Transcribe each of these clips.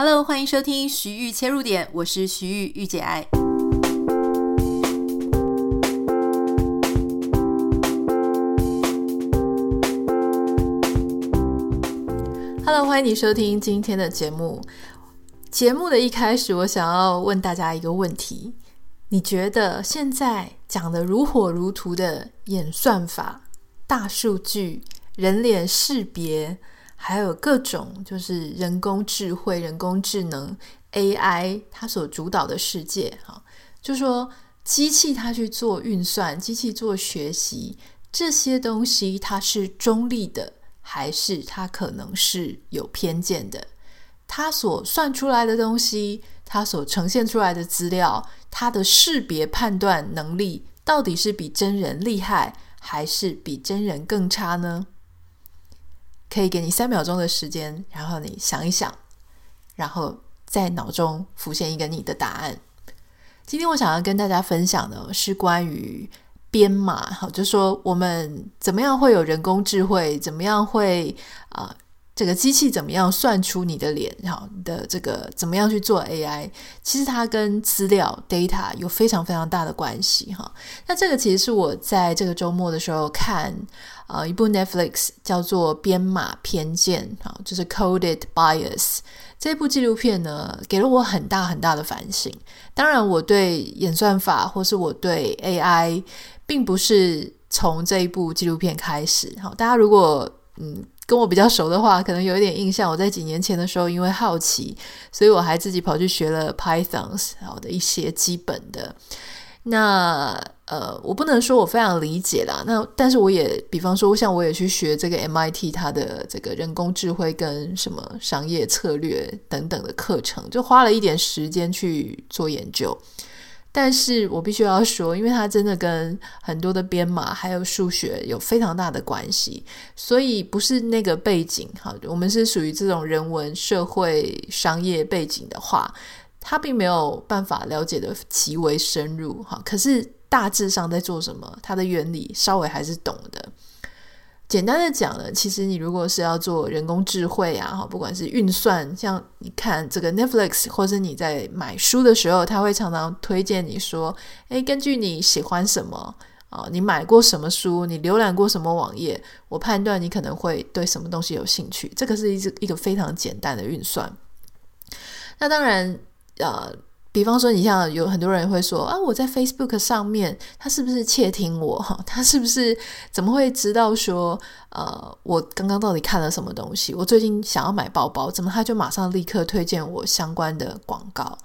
Hello，欢迎收听徐玉切入点，我是徐玉玉姐爱。Hello，欢迎你收听今天的节目。节目的一开始，我想要问大家一个问题：你觉得现在讲得如火如荼的演算法、大数据、人脸识别，还有各种就是人工智慧、人工智能 AI，它所主导的世界，哈，就说机器它去做运算，机器做学习，这些东西它是中立的，还是它可能是有偏见的？它所算出来的东西，它所呈现出来的资料，它的识别判断能力，到底是比真人厉害，还是比真人更差呢？可以给你三秒钟的时间，然后你想一想，然后在脑中浮现一个你的答案。今天我想要跟大家分享的是关于编码，好，就说我们怎么样会有人工智慧，怎么样会啊。这个机器怎么样算出你的脸？好，你的这个怎么样去做 AI？其实它跟资料 data 有非常非常大的关系哈。那这个其实是我在这个周末的时候看啊、呃、一部 Netflix 叫做《编码偏见》哈，就是 Coded Bias 这部纪录片呢，给了我很大很大的反省。当然，我对演算法或是我对 AI，并不是从这一部纪录片开始。好，大家如果嗯。跟我比较熟的话，可能有一点印象。我在几年前的时候，因为好奇，所以我还自己跑去学了 Python，好的一些基本的。那呃，我不能说我非常理解啦。那但是我也，比方说，像我也去学这个 MIT 它的这个人工智慧跟什么商业策略等等的课程，就花了一点时间去做研究。但是我必须要说，因为它真的跟很多的编码还有数学有非常大的关系，所以不是那个背景哈，我们是属于这种人文、社会、商业背景的话，它并没有办法了解的极为深入哈。可是大致上在做什么，它的原理稍微还是懂的。简单的讲呢，其实你如果是要做人工智慧啊，不管是运算，像你看这个 Netflix，或是你在买书的时候，他会常常推荐你说，诶，根据你喜欢什么啊，你买过什么书，你浏览过什么网页，我判断你可能会对什么东西有兴趣。这个是一一个非常简单的运算。那当然，呃。比方说，你像有很多人会说啊，我在 Facebook 上面，他是不是窃听我？他是不是怎么会知道说，呃，我刚刚到底看了什么东西？我最近想要买包包，怎么他就马上立刻推荐我相关的广告？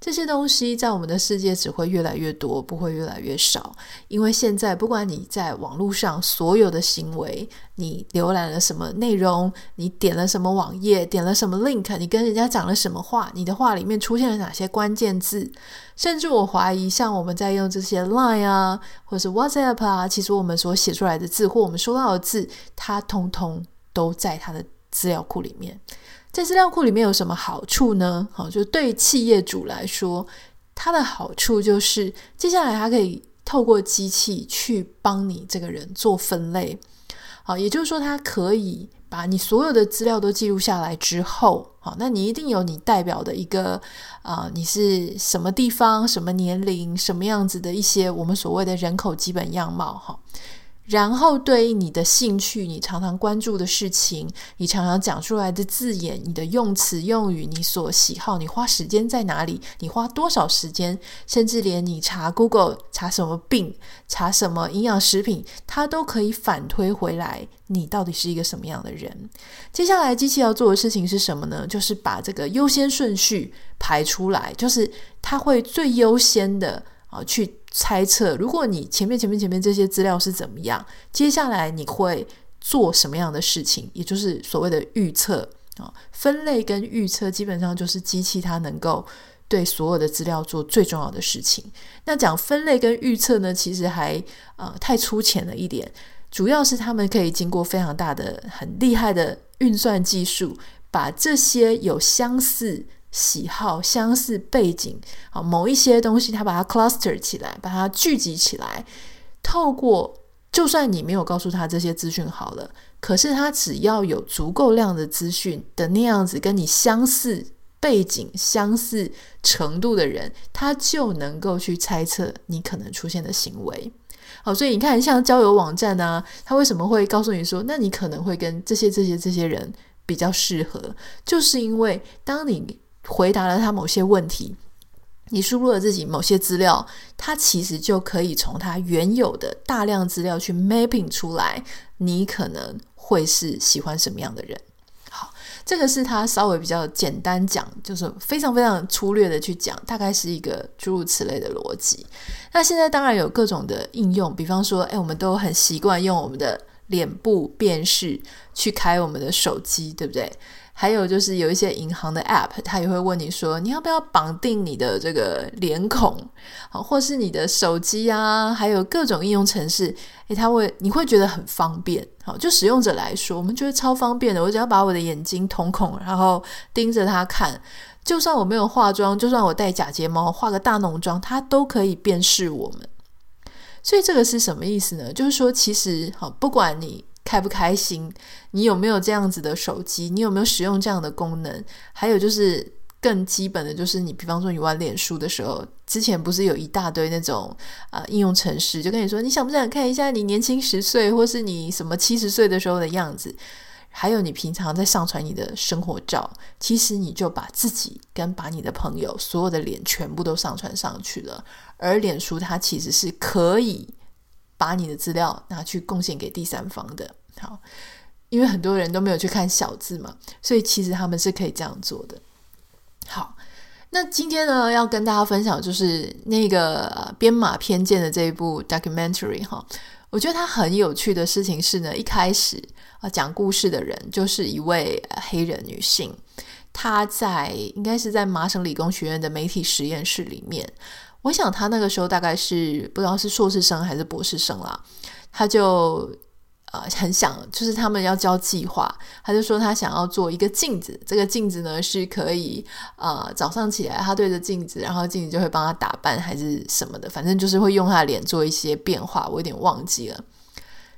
这些东西在我们的世界只会越来越多，不会越来越少。因为现在不管你在网络上所有的行为，你浏览了什么内容，你点了什么网页，点了什么 link，你跟人家讲了什么话，你的话里面出现了哪些关键字，甚至我怀疑，像我们在用这些 Line 啊，或是 WhatsApp 啊，其实我们所写出来的字或我们收到的字，它通通都在它的资料库里面。在资料库里面有什么好处呢？好，就对企业主来说，它的好处就是接下来它可以透过机器去帮你这个人做分类。好，也就是说，它可以把你所有的资料都记录下来之后，好，那你一定有你代表的一个啊、你是什么地方、什么年龄、什么样子的一些我们所谓的人口基本样貌，哈。然后对应你的兴趣，你常常关注的事情，你常常讲出来的字眼，你的用词用语，你所喜好，你花时间在哪里，你花多少时间，甚至连你查 Google 查什么病，查什么营养食品，它都可以反推回来，你到底是一个什么样的人。接下来机器要做的事情是什么呢？就是把这个优先顺序排出来，就是它会最优先的啊去。猜测，如果你前面前面前面这些资料是怎么样，接下来你会做什么样的事情？也就是所谓的预测啊，分类跟预测基本上就是机器它能够对所有的资料做最重要的事情。那讲分类跟预测呢，其实还呃太粗浅了一点，主要是他们可以经过非常大的、很厉害的运算技术，把这些有相似。喜好相似背景，啊，某一些东西，他把它 cluster 起来，把它聚集起来，透过就算你没有告诉他这些资讯好了，可是他只要有足够量的资讯的那样子跟你相似背景相似程度的人，他就能够去猜测你可能出现的行为。好，所以你看，像交友网站啊，他为什么会告诉你说，那你可能会跟这些、这些、这些人比较适合，就是因为当你回答了他某些问题，你输入了自己某些资料，他其实就可以从他原有的大量资料去 mapping 出来，你可能会是喜欢什么样的人。好这个是他稍微比较简单讲，就是非常非常粗略的去讲，大概是一个诸如此类的逻辑。那现在当然有各种的应用，比方说，哎，我们都很习惯用我们的脸部辨识去开我们的手机，对不对？还有就是有一些银行的 App，它也会问你说，你要不要绑定你的这个脸孔，好，或是你的手机啊，还有各种应用程式，诶，它会你会觉得很方便，好，就使用者来说，我们觉得超方便的，我只要把我的眼睛瞳孔，然后盯着它看，就算我没有化妆，就算我戴假睫毛，画个大浓妆，它都可以辨识我们。所以这个是什么意思呢？就是说，其实好，不管你。开不开心？你有没有这样子的手机？你有没有使用这样的功能？还有就是更基本的，就是你比方说你玩脸书的时候，之前不是有一大堆那种啊、应用程式，就跟你说，你想不想看一下你年轻十岁，或是你什么七十岁的时候的样子？还有你平常在上传你的生活照，其实你就把自己跟把你的朋友所有的脸全部都上传上去了。而脸书它其实是可以。把你的资料拿去贡献给第三方的，好，因为很多人都没有去看小字嘛，所以其实他们是可以这样做的。好，那今天呢，要跟大家分享就是那个《编码偏见》的这一部 documentary 哈，我觉得它很有趣的事情是呢，一开始啊讲故事的人就是一位黑人女性，她在应该是在麻省理工学院的媒体实验室里面。我想他那个时候大概是不知道是硕士生还是博士生啦，他就呃很想，就是他们要交计划，他就说他想要做一个镜子，这个镜子呢是可以呃早上起来他对着镜子，然后镜子就会帮他打扮还是什么的，反正就是会用他的脸做一些变化，我有点忘记了。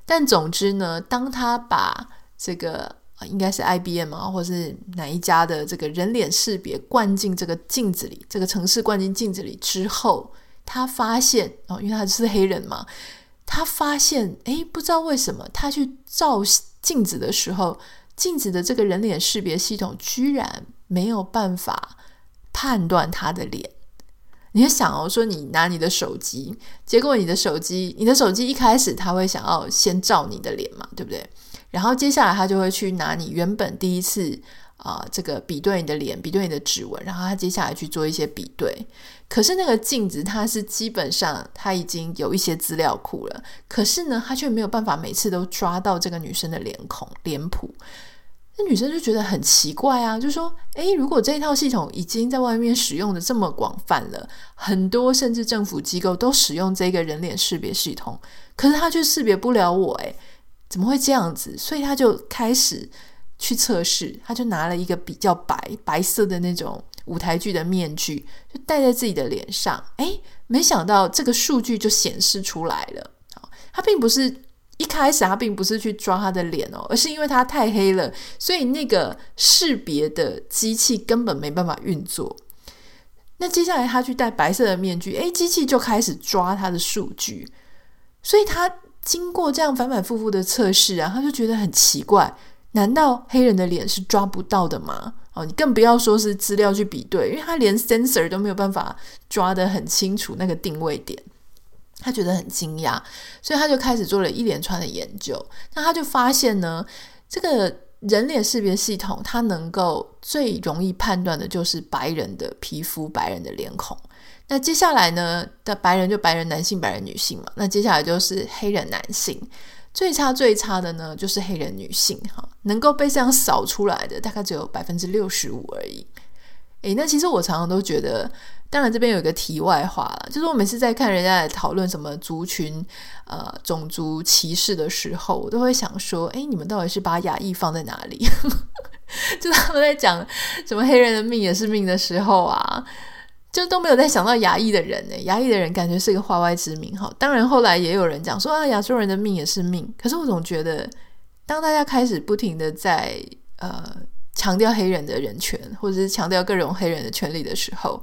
但总之呢，当他把这个。应该是 IBM 啊，或是哪一家的这个人脸识别灌进这个镜子里，这个城市灌进镜子里之后，他发现哦，因为他是黑人嘛，他发现诶，不知道为什么他去照镜子的时候，镜子的这个人脸识别系统居然没有办法判断他的脸。你就想哦，说你拿你的手机，结果你的手机，你的手机一开始他会想要先照你的脸嘛，对不对？然后接下来他就会去拿你原本第一次啊、这个比对你的脸，比对你的指纹，然后他接下来去做一些比对。可是那个镜子它是基本上它已经有一些资料库了，可是呢，他却没有办法每次都抓到这个女生的脸孔脸谱。那女生就觉得很奇怪啊，就说：诶，如果这一套系统已经在外面使用的这么广泛了，很多甚至政府机构都使用这个人脸识别系统，可是他却识别不了我，诶。怎么会这样子？所以他就开始去测试，他就拿了一个比较白白色的那种舞台剧的面具，就戴在自己的脸上。诶，没想到这个数据就显示出来了。他并不是一开始他并不是去抓他的脸哦，而是因为他太黑了，所以那个识别的机器根本没办法运作。那接下来他去戴白色的面具，诶，机器就开始抓他的数据，所以他。经过这样反反复复的测试啊，他就觉得很奇怪，难道黑人的脸是抓不到的吗？哦，你更不要说是资料去比对，因为他连 sensor 都没有办法抓得很清楚那个定位点，他觉得很惊讶，所以他就开始做了一连串的研究。那他就发现呢，这个人脸识别系统，它能够最容易判断的就是白人的皮肤、白人的脸孔。那接下来呢？的白人就白人男性、白人女性嘛。那接下来就是黑人男性，最差最差的呢就是黑人女性哈，能够被这样扫出来的大概只有百分之六十五而已。诶，那其实我常常都觉得，当然这边有一个题外话了，就是我每次在看人家来讨论什么族群呃种族歧视的时候，我都会想说，诶，你们到底是把亚裔放在哪里？就他们在讲什么黑人的命也是命的时候啊。就都没有再想到牙医的人呢，牙医的人感觉是一个化外之名哈。当然后来也有人讲说啊，亚洲人的命也是命。可是我总觉得，当大家开始不停的在呃强调黑人的人权，或者是强调各种黑人的权利的时候，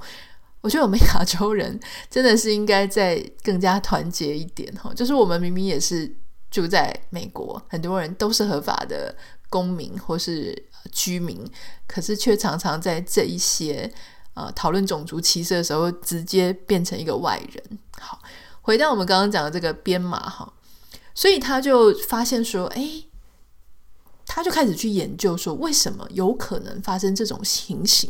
我觉得我们亚洲人真的是应该再更加团结一点哈。就是我们明明也是住在美国，很多人都是合法的公民或是居民，可是却常常在这一些呃讨论种族歧视的时候，直接变成一个外人。好，回到我们刚刚讲的这个编码哈，所以他就发现说，哎。他就开始去研究说，为什么有可能发生这种情形？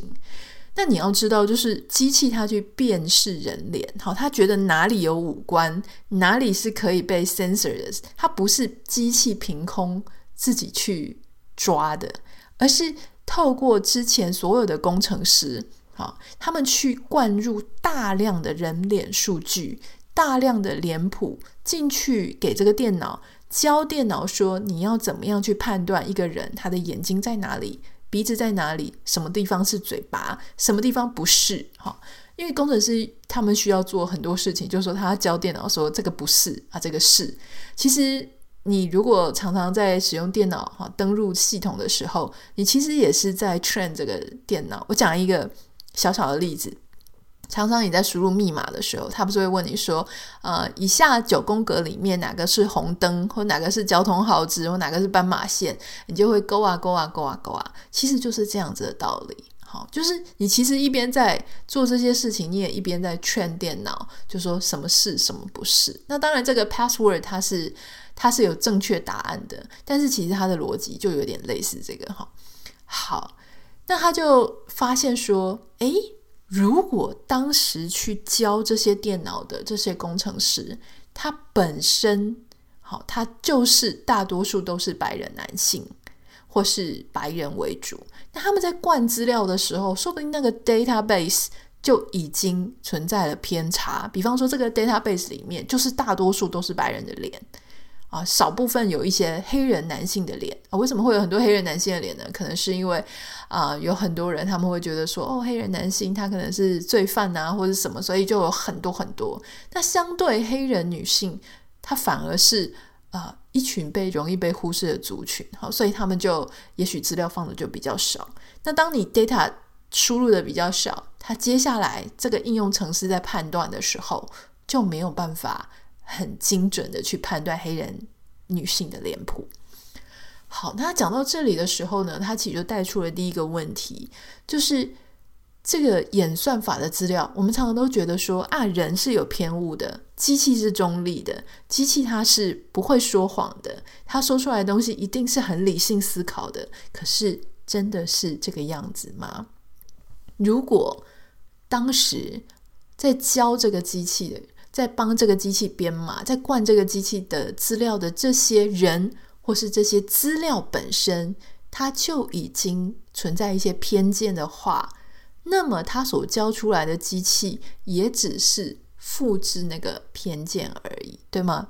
那你要知道，就是机器它去辨识人脸，好，他觉得哪里有五官，哪里是可以被 censor 的，它不是机器凭空自己去抓的，而是透过之前所有的工程师，好，他们去灌入大量的人脸数据，大量的脸谱进去给这个电脑。教电脑说，你要怎么样去判断一个人，他的眼睛在哪里，鼻子在哪里，什么地方是嘴巴，什么地方不是？哈，因为工程师他们需要做很多事情，就是说他教电脑说这个不是啊，这个是。其实你如果常常在使用电脑哈登入系统的时候，你其实也是在 train 这个电脑。我讲一个小小的例子。常常你在输入密码的时候，他不是会问你说，呃，以下九宫格里面哪个是红灯，或哪个是交通号志，或哪个是斑马线，你就会勾啊勾啊勾啊勾啊，其实就是这样子的道理。好，就是你其实一边在做这些事情，你也一边在劝电脑，就说什么是什么不是。那当然，这个 password 它是它是有正确答案的，但是其实它的逻辑就有点类似这个哈。好，那他就发现说，诶。如果当时去教这些电脑的这些工程师，他本身好，他就是大多数都是白人男性，或是白人为主。那他们在灌资料的时候，说不定那个 database 就已经存在了偏差。比方说，这个 database 里面就是大多数都是白人的脸。啊，少部分有一些黑人男性的脸啊，为什么会有很多黑人男性的脸呢？可能是因为啊，有很多人他们会觉得说，哦，黑人男性他可能是罪犯啊，或者什么，所以就有很多很多。那相对黑人女性，她反而是啊一群被容易被忽视的族群，好，所以他们就也许资料放的就比较少。那当你 data 输入的比较少，它接下来这个应用程式在判断的时候就没有办法。很精准的去判断黑人女性的脸谱。好，那讲到这里的时候呢，他其实就带出了第一个问题，就是这个演算法的资料，我们常常都觉得说啊，人是有偏误的，机器是中立的，机器它是不会说谎的，它说出来的东西一定是很理性思考的。可是真的是这个样子吗？如果当时在教这个机器的，在帮这个机器编码，在灌这个机器的资料的这些人，或是这些资料本身，它就已经存在一些偏见的话，那么它所教出来的机器也只是复制那个偏见而已，对吗？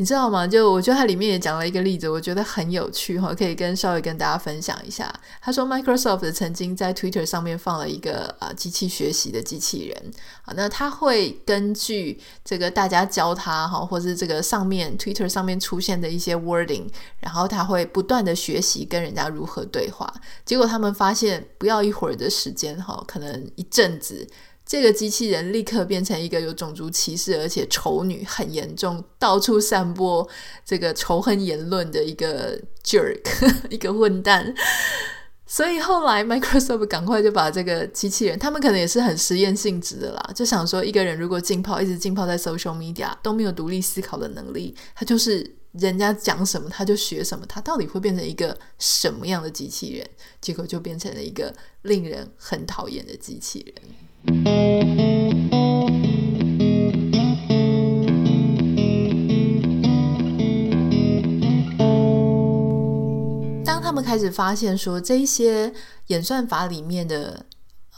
你知道吗？就我觉得它里面也讲了一个例子，我觉得很有趣哈，可以跟稍微跟大家分享一下。他说，Microsoft 曾经在 Twitter 上面放了一个啊机器学习的机器人啊，那他会根据这个大家教他哈，或是这个上面 Twitter 上面出现的一些 wording，然后他会不断的学习跟人家如何对话。结果他们发现，不要一会儿的时间哈，可能一阵子。这个机器人立刻变成一个有种族歧视，而且丑女很严重，到处散播这个仇恨言论的一个 jerk，一个混蛋。所以后来 Microsoft 赶快就把这个机器人，他们可能也是很实验性质的啦，就想说一个人如果浸泡，一直浸泡在 social media，都没有独立思考的能力，他就是人家讲什么他就学什么，他到底会变成一个什么样的机器人？结果就变成了一个令人很讨厌的机器人。当他们开始发现说，这些演算法里面的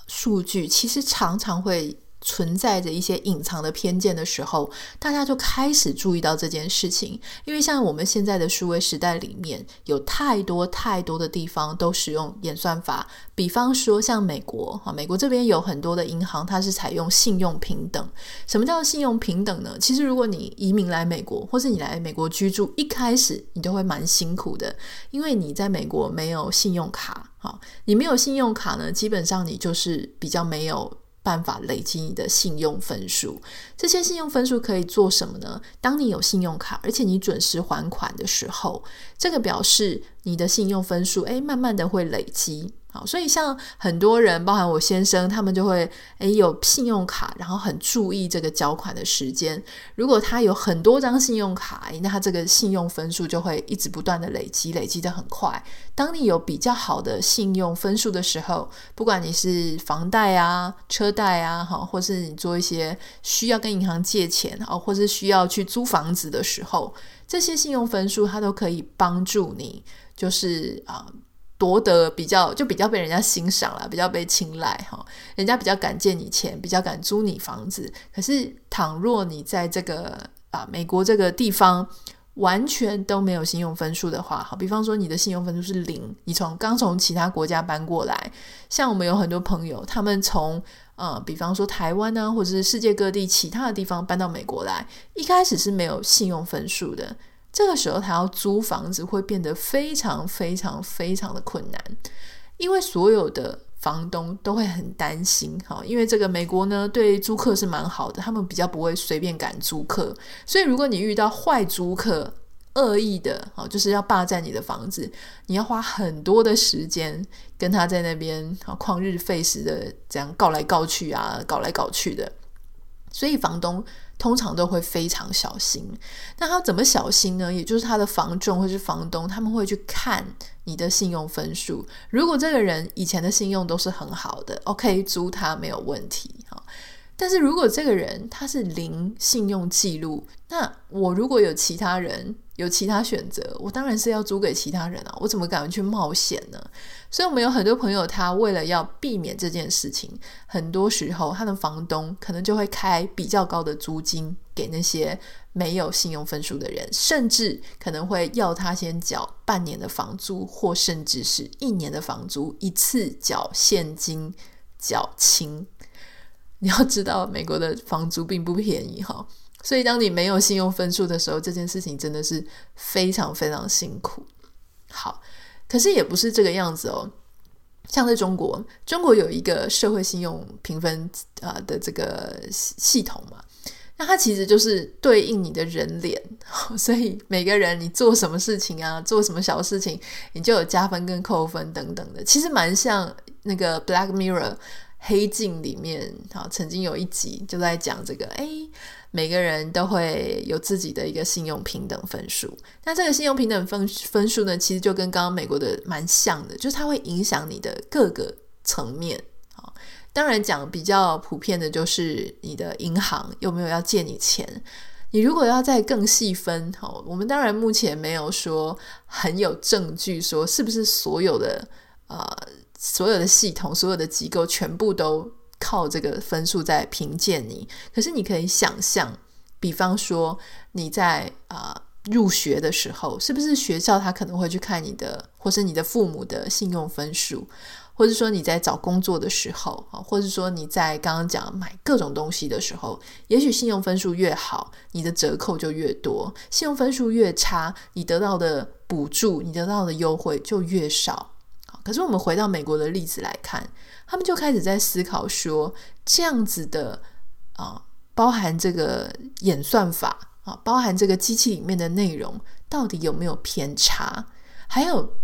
数据其实常常会存在着一些隐藏的偏见的时候，大家就开始注意到这件事情。因为像我们现在的数位时代里面，有太多太多的地方都使用演算法。比方说，像美国啊，美国这边有很多的银行，它是采用信用平等。什么叫信用平等呢？其实，如果你移民来美国，或是你来美国居住，一开始你都会蛮辛苦的，因为你在美国没有信用卡。好，你没有信用卡呢，基本上你就是比较没有。办法累积你的信用分数，这些信用分数可以做什么呢？当你有信用卡，而且你准时还款的时候，这个表示你的信用分数，诶，慢慢的会累积。好，所以像很多人，包含我先生，他们就会诶有信用卡，然后很注意这个缴款的时间。如果他有很多张信用卡，那他这个信用分数就会一直不断的累积，累积的很快。当你有比较好的信用分数的时候，不管你是房贷啊、车贷啊，哈，或是你做一些需要跟银行借钱，啊，或是需要去租房子的时候，这些信用分数它都可以帮助你，就是啊。夺得比较就比较被人家欣赏了，比较被青睐哈，人家比较敢借你钱，比较敢租你房子。可是倘若你在这个啊美国这个地方完全都没有信用分数的话，好，比方说你的信用分数是零，你从刚从其他国家搬过来，像我们有很多朋友，他们从呃比方说台湾呢，或者是世界各地其他的地方搬到美国来，一开始是没有信用分数的。这个时候，他要租房子会变得非常非常非常的困难，因为所有的房东都会很担心，哈，因为这个美国呢，对租客是蛮好的，他们比较不会随便赶租客，所以如果你遇到坏租客、恶意的，啊，就是要霸占你的房子，你要花很多的时间跟他在那边啊旷日费时的这样告来告去啊，搞来搞去的，所以房东。通常都会非常小心，那他怎么小心呢？也就是他的房仲或是房东，他们会去看你的信用分数。如果这个人以前的信用都是很好的，OK，租他没有问题哈。但是如果这个人他是零信用记录，那我如果有其他人。有其他选择，我当然是要租给其他人啊！我怎么敢去冒险呢？所以，我们有很多朋友，他为了要避免这件事情，很多时候他的房东可能就会开比较高的租金给那些没有信用分数的人，甚至可能会要他先缴半年的房租，或甚至是一年的房租，一次缴现金缴清。你要知道，美国的房租并不便宜哈。所以，当你没有信用分数的时候，这件事情真的是非常非常辛苦。好，可是也不是这个样子哦。像在中国，中国有一个社会信用评分啊的这个系统嘛，那它其实就是对应你的人脸，所以每个人你做什么事情啊，做什么小事情，你就有加分跟扣分等等的，其实蛮像那个《Black Mirror》黑镜里面，好，曾经有一集就在讲这个，哎。每个人都会有自己的一个信用平等分数，那这个信用平等分分数呢，其实就跟刚刚美国的蛮像的，就是它会影响你的各个层面。好，当然讲比较普遍的就是你的银行有没有要借你钱。你如果要再更细分，好，我们当然目前没有说很有证据说是不是所有的呃所有的系统、所有的机构全部都。靠这个分数在评鉴你，可是你可以想象，比方说你在啊、入学的时候，是不是学校他可能会去看你的，或是你的父母的信用分数，或者说你在找工作的时候啊，或者说你在刚刚讲买各种东西的时候，也许信用分数越好，你的折扣就越多；信用分数越差，你得到的补助、你得到的优惠就越少。可是我们回到美国的例子来看。他们就开始在思考说，这样子的啊，包含这个演算法啊，包含这个机器里面的内容，到底有没有偏差？还有，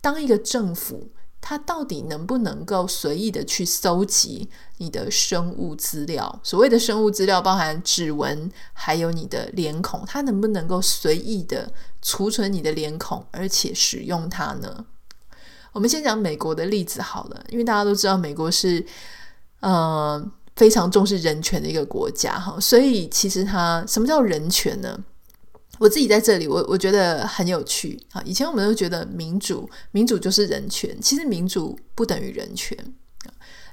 当一个政府，它到底能不能够随意的去搜集你的生物资料？所谓的生物资料，包含指纹，还有你的脸孔，它能不能够随意的储存你的脸孔，而且使用它呢？我们先讲美国的例子好了，因为大家都知道美国是呃非常重视人权的一个国家哈，所以其实它什么叫人权呢？我自己在这里我我觉得很有趣啊。以前我们都觉得民主民主就是人权，其实民主不等于人权。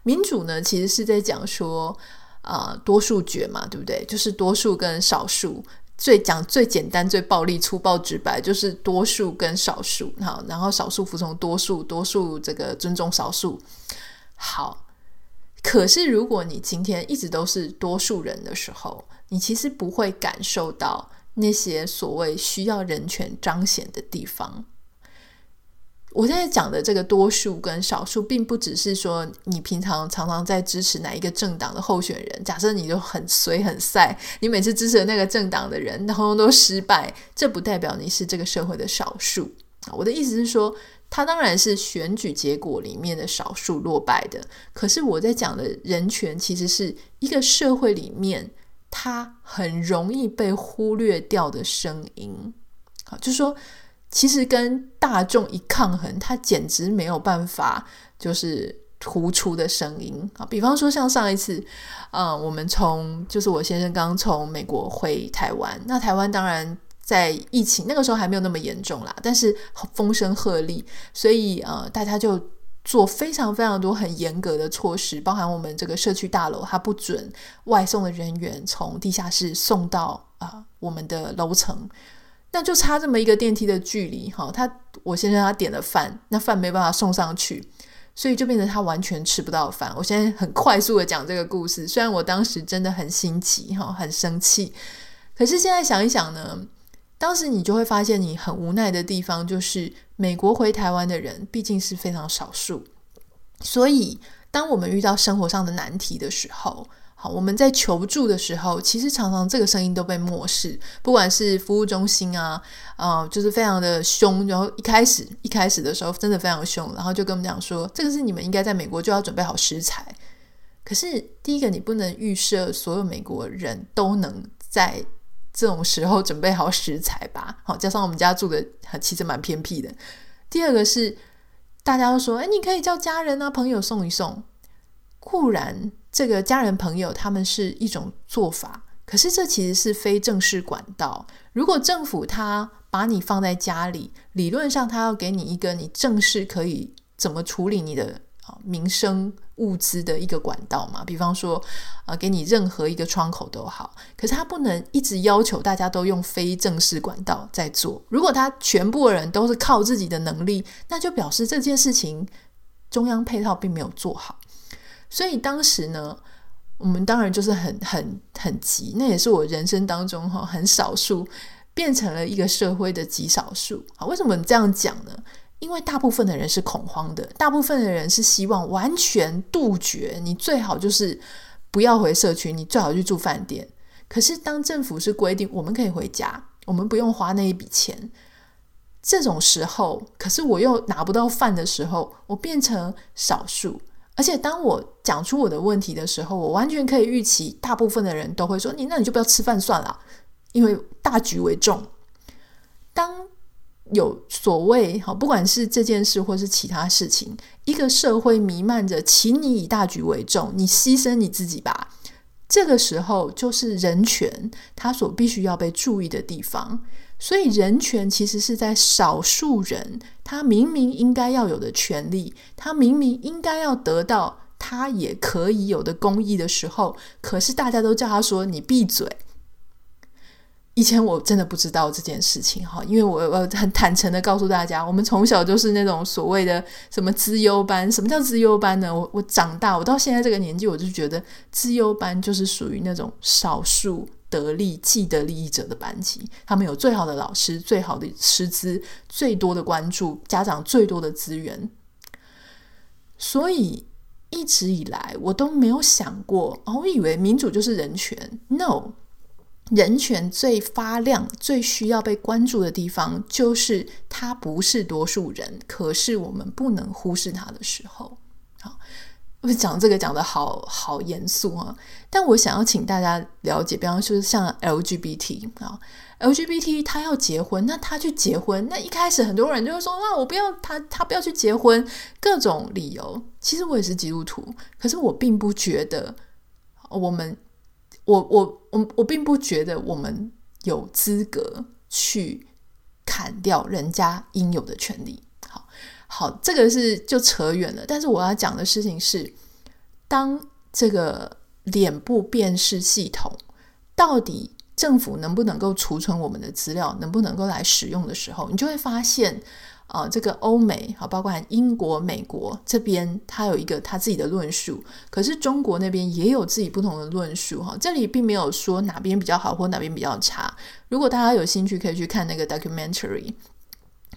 民主呢，其实是在讲说呃多数决嘛，对不对？就是多数跟少数。最讲最简单、最暴力、粗暴、直白，就是多数跟少数，好，然后少数服从多数，多数这个尊重少数。好，可是如果你今天一直都是多数人的时候，你其实不会感受到那些所谓需要人权彰显的地方。我现在讲的这个多数跟少数，并不只是说你平常常常在支持哪一个政党的候选人。假设你就很随很塞，你每次支持的那个政党的人，通通都失败，这不代表你是这个社会的少数。我的意思是说，他当然是选举结果里面的少数落败的。可是我在讲的人权，其实是一个社会里面他很容易被忽略掉的声音。好，就是说。其实跟大众一抗衡，他简直没有办法，就是突出的声音啊。比方说，像上一次，嗯，我们从就是我先生刚从美国回台湾，那台湾当然在疫情那个时候还没有那么严重啦，但是风声鹤唳，所以呃，大家就做非常非常多很严格的措施，包含我们这个社区大楼，它不准外送的人员从地下室送到啊、我们的楼层。那就差这么一个电梯的距离，哈，他我先生他点了饭，那饭没办法送上去，所以就变成他完全吃不到饭。我现在很快速的讲这个故事，虽然我当时真的很心急，哈，很生气，可是现在想一想呢，当时你就会发现你很无奈的地方，就是美国回台湾的人毕竟是非常少数，所以当我们遇到生活上的难题的时候。好，我们在求助的时候，其实常常这个声音都被漠视。不管是服务中心啊，啊、就是非常的凶。然后一开始一开始的时候，真的非常凶，然后就跟我们讲说，这个是你们应该在美国就要准备好食材。可是第一个，你不能预设所有美国人都能在这种时候准备好食材吧？好，加上我们家住的其实蛮偏僻的。第二个是，大家都说，哎，你可以叫家人啊、朋友送一送。固然。这个家人朋友，他们是一种做法，可是这其实是非正式管道。如果政府他把你放在家里，理论上他要给你一个你正式可以怎么处理你的啊民生物资的一个管道嘛？比方说啊，给你任何一个窗口都好，可是他不能一直要求大家都用非正式管道在做。如果他全部的人都是靠自己的能力，那就表示这件事情中央配套并没有做好。所以当时呢，我们当然就是很很很急，那也是我人生当中哈很少数变成了一个社会的极少数啊。为什么这样讲呢？因为大部分的人是恐慌的，大部分的人是希望完全杜绝，你最好就是不要回社区，你最好去住饭店。可是当政府是规定我们可以回家，我们不用花那一笔钱，这种时候，可是我又拿不到饭的时候，我变成少数。而且当我讲出我的问题的时候，我完全可以预期，大部分的人都会说：“你那你就不要吃饭算了，因为大局为重。”当有所谓好，不管是这件事或是其他事情，一个社会弥漫着“请你以大局为重，你牺牲你自己吧”，这个时候就是人权他所必须要被注意的地方。所以，人权其实是在少数人他明明应该要有的权利，他明明应该要得到他也可以有的公益的时候，可是大家都叫他说：“你闭嘴。”以前我真的不知道这件事情哈，因为我我很坦诚的告诉大家，我们从小就是那种所谓的什么资优班。什么叫资优班呢？我我长大，我到现在这个年纪，我就觉得资优班就是属于那种少数。得利既得利益者的班级，他们有最好的老师、最好的师资、最多的关注、家长最多的资源，所以一直以来我都没有想过，哦，我以为民主就是人权。No，人权最发亮、最需要被关注的地方，就是他不是多数人，可是我们不能忽视他的时候。我讲这个讲得好好严肃啊，但我想要请大家了解，比方说像 LGBT 啊，LGBT 他要结婚，那他去结婚，那一开始很多人就会说，那我不要他，他不要去结婚，各种理由。其实我也是基督徒，可是我并不觉得我们，我我我我并不觉得我们有资格去砍掉人家应有的权利。好，这个是就扯远了。但是我要讲的事情是，当这个脸部辨识系统到底政府能不能够储存我们的资料，能不能够来使用的时候，你就会发现。啊、这个欧美好，包括英国、美国这边，它有一个它自己的论述。可是中国那边也有自己不同的论述哈。这里并没有说哪边比较好或哪边比较差。如果大家有兴趣，可以去看那个 documentary，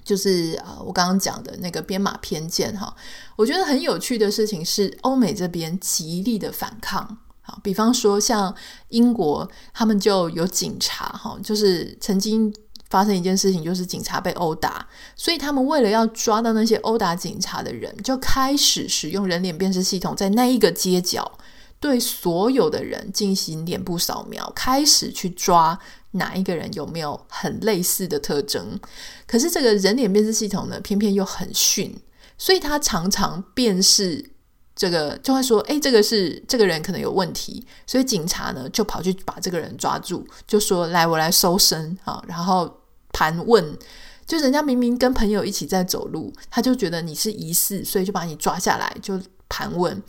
就是啊、我刚刚讲的那个编码偏见哈。我觉得很有趣的事情是，欧美这边极力的反抗。好，比方说像英国，他们就有警察哈，就是曾经。发生一件事情，就是警察被殴打，所以他们为了要抓到那些殴打警察的人，就开始使用人脸辨识系统，在那一个街角对所有的人进行脸部扫描，开始去抓哪一个人有没有很类似的特征。可是这个人脸辨识系统呢，偏偏又很逊，所以他常常辨识这个，就会说：“诶，这个是这个人可能有问题。”所以警察呢就跑去把这个人抓住，就说：“来，我来搜身啊！”然后。盘问，就人家明明跟朋友一起在走路，他就觉得你是疑似，所以就把你抓下来，就盘问。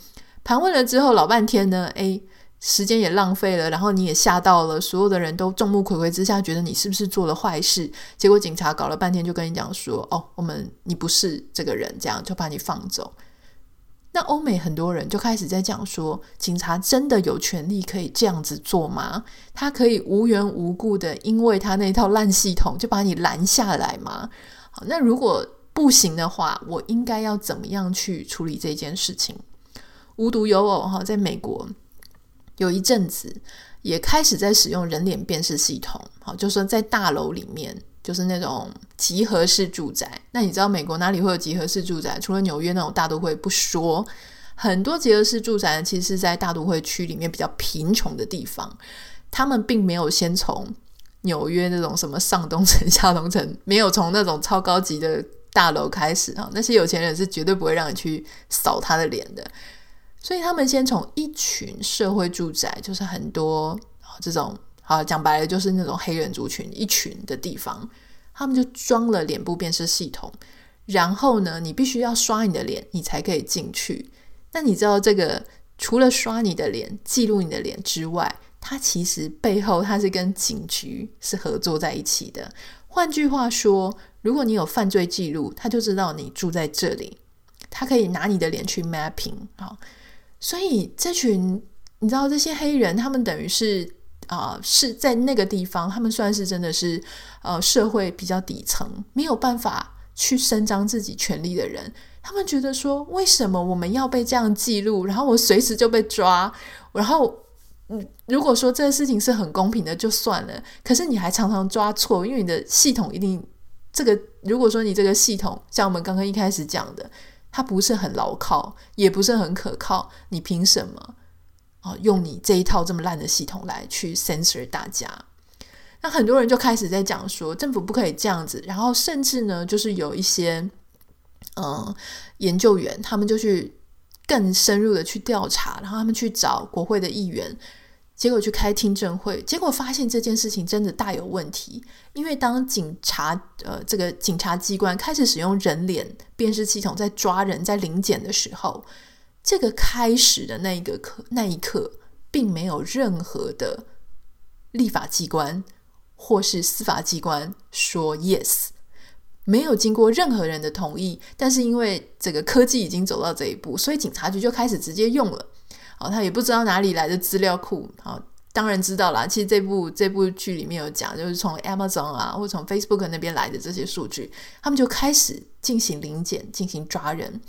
盘问了之后，老半天呢，诶，时间也浪费了，然后你也吓到了，所有的人都众目睽睽之下，觉得你是不是做了坏事？结果警察搞了半天，就跟你讲说，哦，我们你不是这个人，这样就把你放走。那欧美很多人就开始在讲说，警察真的有权利可以这样子做吗？他可以无缘无故的，因为他那套烂系统就把你拦下来吗？好，那如果不行的话，我应该要怎么样去处理这件事情？无独有偶哈，在美国有一阵子也开始在使用人脸辨识系统，好，就说在大楼里面。就是那种集合式住宅，那你知道美国哪里会有集合式住宅？除了纽约那种大都会不说，很多集合式住宅其实是在大都会区里面比较贫穷的地方，他们并没有先从纽约那种什么上东城、下东城，没有从那种超高级的大楼开始啊，那些有钱人是绝对不会让你去扫他的脸的，所以他们先从一群社会住宅，就是很多这种。好，讲白了就是那种黑人族群一群的地方，他们就装了脸部辨识系统，然后呢，你必须要刷你的脸，你才可以进去。那你知道这个除了刷你的脸、记录你的脸之外，它其实背后它是跟警局是合作在一起的。换句话说，如果你有犯罪记录，他就知道你住在这里，他可以拿你的脸去 mapping 啊。所以这群你知道这些黑人，他们等于是。啊、是在那个地方，他们算是真的是呃社会比较底层，没有办法去伸张自己权利的人。他们觉得说，为什么我们要被这样记录？然后我随时就被抓。然后，嗯，如果说这个事情是很公平的，就算了。可是你还常常抓错，因为你的系统一定这个。如果说你这个系统像我们刚刚一开始讲的，它不是很牢靠，也不是很可靠，你凭什么啊？用你这一套这么烂的系统来去 censor 大家，那很多人就开始在讲说，政府不可以这样子，然后甚至呢，就是有一些嗯研究员，他们就去更深入的去调查，然后他们去找国会的议员，结果去开听证会，结果发现这件事情真的大有问题，因为当警察呃这个警察机关开始使用人脸辨识系统在抓人在临检的时候。这个开始的那一个刻，那一刻，并没有任何的立法机关或是司法机关说 yes，没有经过任何人的同意。但是因为这个科技已经走到这一步，所以警察局就开始直接用了。好，他也不知道哪里来的资料库。好，当然知道啦。其实这部这部剧里面有讲，就是从 Amazon 啊，或从 Facebook 那边来的这些数据，他们就开始进行临检，进行抓人。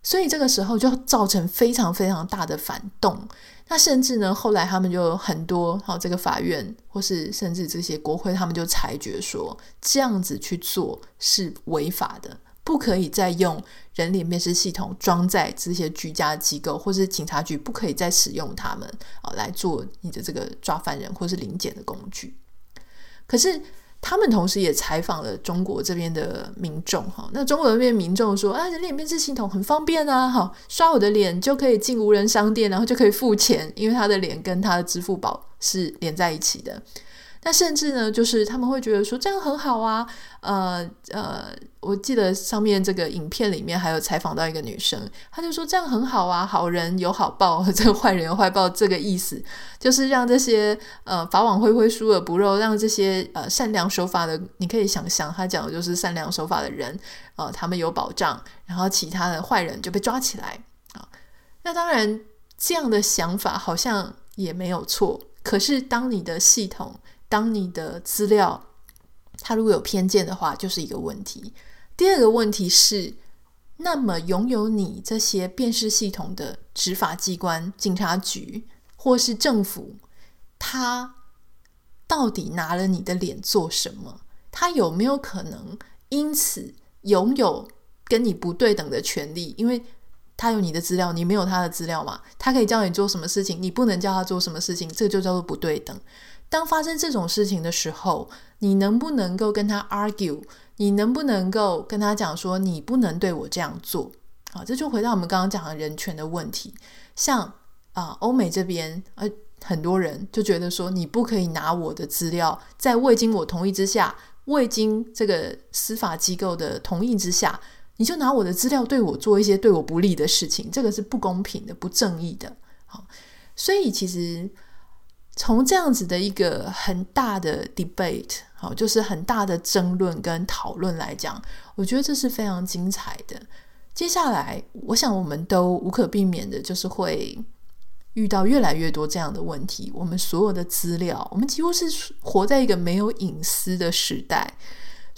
所以这个时候就造成非常非常大的反动，那甚至呢，后来他们就很多，好，这个法院或是甚至这些国会，他们就裁决说，这样子去做是违法的，不可以再用人脸辨识系统装在这些居家机构，或是警察局不可以再使用他们啊来做你的这个抓犯人或是临检的工具。可是。他们同时也采访了中国这边的民众，哈，那中国这边民众说啊，人脸辨识系统很方便啊，哈，刷我的脸就可以进无人商店，然后就可以付钱，因为他的脸跟他的支付宝是连在一起的。那甚至呢，就是他们会觉得说这样很好啊，呃呃，我记得上面这个影片里面还有采访到一个女生，她就说这样很好啊，好人有好报，这个坏人有坏报，这个意思就是让这些呃法网恢恢，疏而不漏，让这些呃善良守法的，你可以想象，他讲的就是善良守法的人，呃，他们有保障，然后其他的坏人就被抓起来啊。那当然，这样的想法好像也没有错，可是当你的系统。当你的资料它如果有偏见的话，就是一个问题。第二个问题是，那么拥有你这些辨识系统的执法机关、警察局或是政府，他到底拿了你的脸做什么？他有没有可能因此拥有跟你不对等的权利？因为他有你的资料，你没有他的资料嘛？他可以叫你做什么事情，你不能叫他做什么事情，这就叫做不对等。当发生这种事情的时候，你能不能够跟他 argue？你能不能够跟他讲说你不能对我这样做？啊，这就回到我们刚刚讲的人权的问题。像啊，欧美这边，呃，很多人就觉得说你不可以拿我的资料，在未经我同意之下，未经这个司法机构的同意之下，你就拿我的资料对我做一些对我不利的事情，这个是不公平的、不正义的。好，所以其实。从这样子的一个很大的 debate，好，就是很大的争论跟讨论来讲，我觉得这是非常精彩的。接下来，我想我们都无可避免的，就是会遇到越来越多这样的问题。我们所有的资料，我们几乎是活在一个没有隐私的时代。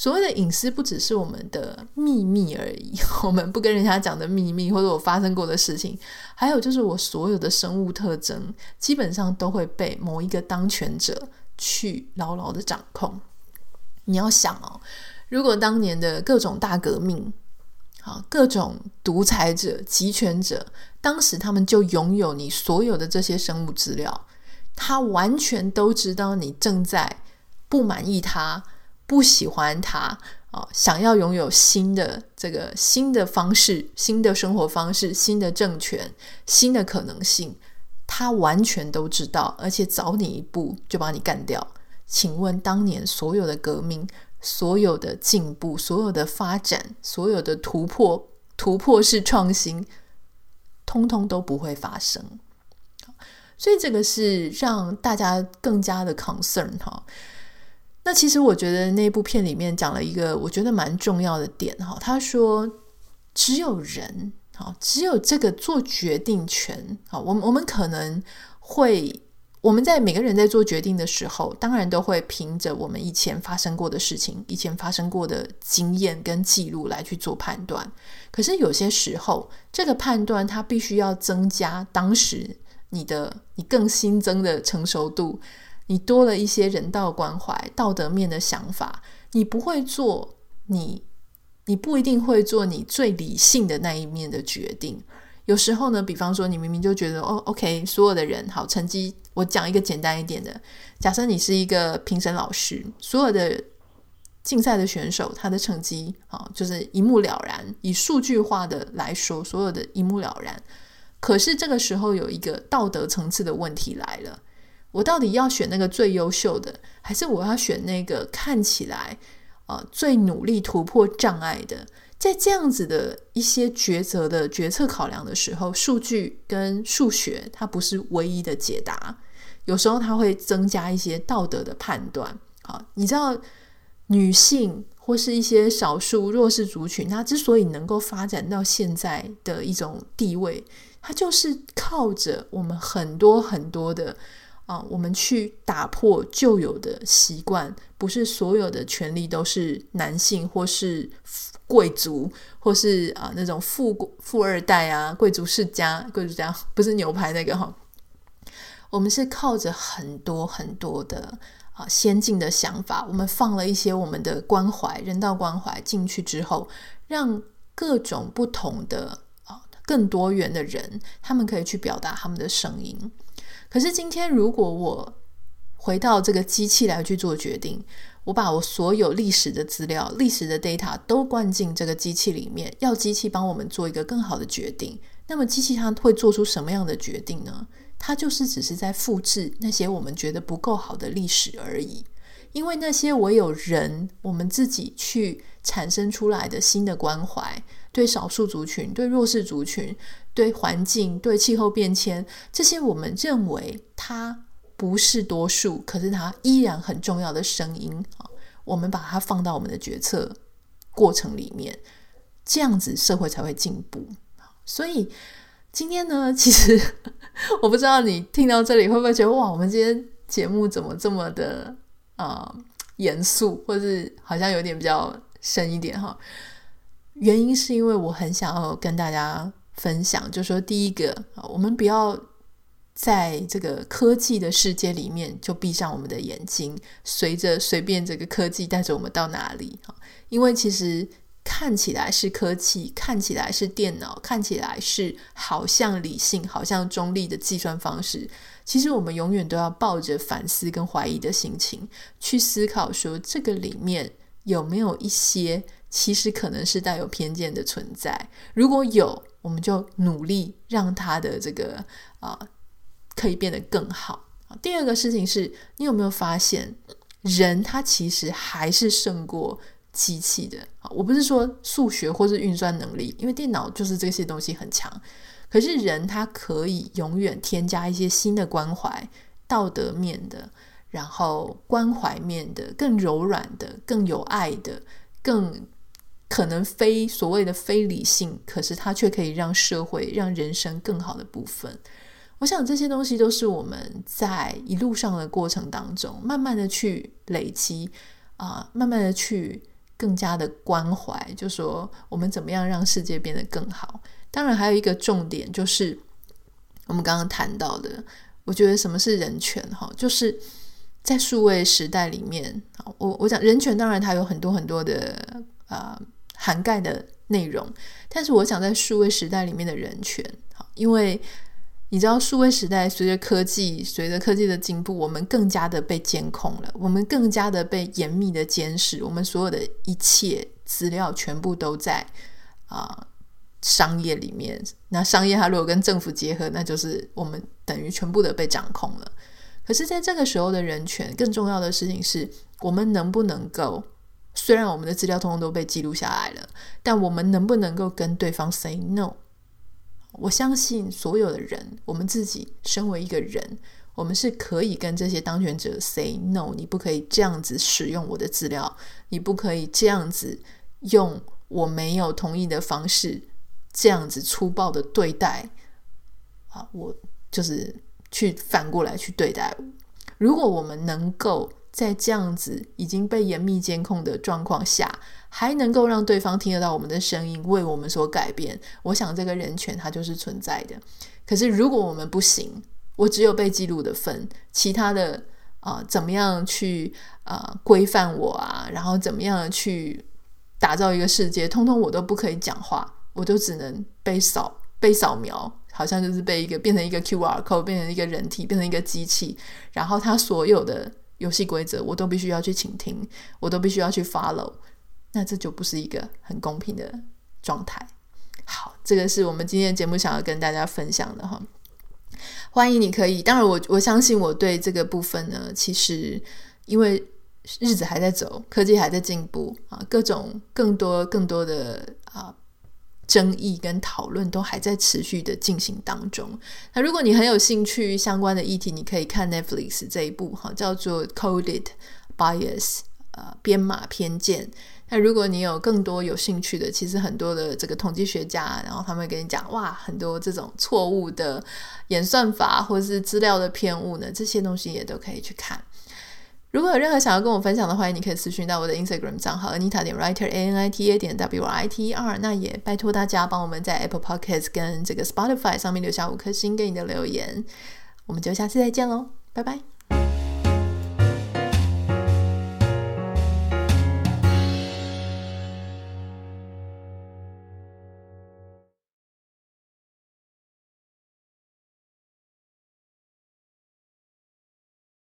所谓的隐私不只是我们的秘密而已，我们不跟人家讲的秘密，或者我发生过的事情，还有就是我所有的生物特征，基本上都会被某一个当权者去牢牢的掌控。你要想哦，如果当年的各种大革命，啊，各种独裁者、集权者，当时他们就拥有你所有的这些生物资料，他完全都知道你正在不满意他。不喜欢他啊，想要拥有新的这个新的方式、新的生活方式、新的政权、新的可能性，他完全都知道，而且早你一步就把你干掉。请问，当年所有的革命、所有的进步、所有的发展、所有的突破、突破式创新，通通都不会发生。所以，这个是让大家更加的 concern 哈。那其实我觉得那部片里面讲了一个我觉得蛮重要的点哈，他说只有人啊，只有这个做决定权啊，我们我们可能会我们在每个人在做决定的时候，当然都会凭着我们以前发生过的事情、以前发生过的经验跟记录来去做判断。可是有些时候，这个判断它必须要增加当时你的你更新增的成熟度。你多了一些人道关怀、道德面的想法，你不会做你，你不一定会做你最理性的那一面的决定。有时候呢，比方说你明明就觉得哦，OK，所有的人好成绩，我讲一个简单一点的，假设你是一个评审老师，所有的竞赛的选手他的成绩啊，就是一目了然，以数据化的来说，所有的一目了然。可是这个时候有一个道德层次的问题来了。我到底要选那个最优秀的，还是我要选那个看起来呃最努力突破障碍的？在这样子的一些抉择的决策考量的时候，数据跟数学它不是唯一的解答，有时候它会增加一些道德的判断。好，你知道女性或是一些少数弱势族群，它之所以能够发展到现在的一种地位，它就是靠着我们很多很多的。啊，我们去打破旧有的习惯，不是所有的权利都是男性或是贵族，或是啊那种富富二代啊，贵族世家，贵族家不是牛排那个哈。我们是靠着很多很多的啊先进的想法，我们放了一些我们的关怀、人道关怀进去之后，让各种不同的啊更多元的人，他们可以去表达他们的声音。可是今天，如果我回到这个机器来去做决定，我把我所有历史的资料、历史的 data 都灌进这个机器里面，要机器帮我们做一个更好的决定，那么机器它会做出什么样的决定呢？它就是只是在复制那些我们觉得不够好的历史而已。因为那些唯有人我们自己去产生出来的新的关怀，对少数族群、对弱势族群、对环境、对气候变迁，这些我们认为它不是多数，可是它依然很重要的声音啊，我们把它放到我们的决策过程里面，这样子社会才会进步。所以今天呢，其实我不知道你听到这里会不会觉得哇，我们今天节目怎么这么的啊、严肃，或是好像有点比较深一点哈？原因是因为我很想要跟大家分享，就是说第一个，我们不要在这个科技的世界里面就闭上我们的眼睛，随着随便这个科技带着我们到哪里？因为其实。看起来是科技，看起来是电脑，看起来是好像理性、好像中立的计算方式。其实我们永远都要抱着反思跟怀疑的心情去思考，说这个里面有没有一些其实可能是带有偏见的存在。如果有，我们就努力让它的这个啊、可以变得更好。第二个事情是，你有没有发现，人他其实还是胜过。机器的啊，我不是说数学或是运算能力，因为电脑就是这些东西很强。可是人他可以永远添加一些新的关怀、道德面的，然后关怀面的，更柔软的、更有爱的、更可能非所谓的非理性，可是它却可以让社会、让人生更好的部分。我想这些东西都是我们在一路上的过程当中，慢慢的去累积啊、慢慢的去。更加的关怀，就说我们怎么样让世界变得更好。当然，还有一个重点就是我们刚刚谈到的，我觉得什么是人权？哈，就是在数位时代里面，我我讲人权，当然它有很多很多的啊、呃、涵盖的内容，但是我想在数位时代里面的人权，因为。你知道，数位时代随着科技，随着科技的进步，我们更加的被监控了，我们更加的被严密的监视，我们所有的一切资料全部都在啊、商业里面。那商业它如果跟政府结合，那就是我们等于全部的被掌控了。可是，在这个时候的人权，更重要的事情是我们能不能够，虽然我们的资料通通都被记录下来了，但我们能不能够跟对方 say no？我相信所有的人，我们自己身为一个人，我们是可以跟这些当权者 say no，你不可以这样子使用我的资料，你不可以这样子用我没有同意的方式，这样子粗暴的对待啊，我就是去反过来去对待。如果我们能够在这样子已经被严密监控的状况下，还能够让对方听得到我们的声音，为我们所改变，我想这个人权它就是存在的。可是如果我们不行，我只有被记录的份，其他的啊、怎么样去啊、规范我啊，然后怎么样去打造一个世界，通通我都不可以讲话，我都只能被扫被扫描，好像就是被一个变成一个 QR code，变成一个人体，变成一个机器，然后它所有的游戏规则我都必须要去倾听，我都必须要去 follow。那这就不是一个很公平的状态。好，这个是我们今天的节目想要跟大家分享的哈。欢迎你可以，当然我我相信我对这个部分呢，其实因为日子还在走，科技还在进步啊，各种更多更多的啊争议跟讨论都还在持续的进行当中。那如果你很有兴趣相关的议题，你可以看 Netflix 这一部哈，叫做 Coded Bias，呃，编码偏见。那如果你有更多有兴趣的，其实很多的这个统计学家，然后他们会跟你讲，哇，很多这种错误的演算法或是资料的偏误呢，这些东西也都可以去看。如果有任何想要跟我分享的，欢迎你可以私讯到我的 Instagram 账号 Anita 点 Writer A N I T A 点 W R I T E R。那也拜托大家帮我们在 Apple Podcast 跟这个 Spotify 上面留下五颗星给你的留言。我们就下次再见喽，拜拜。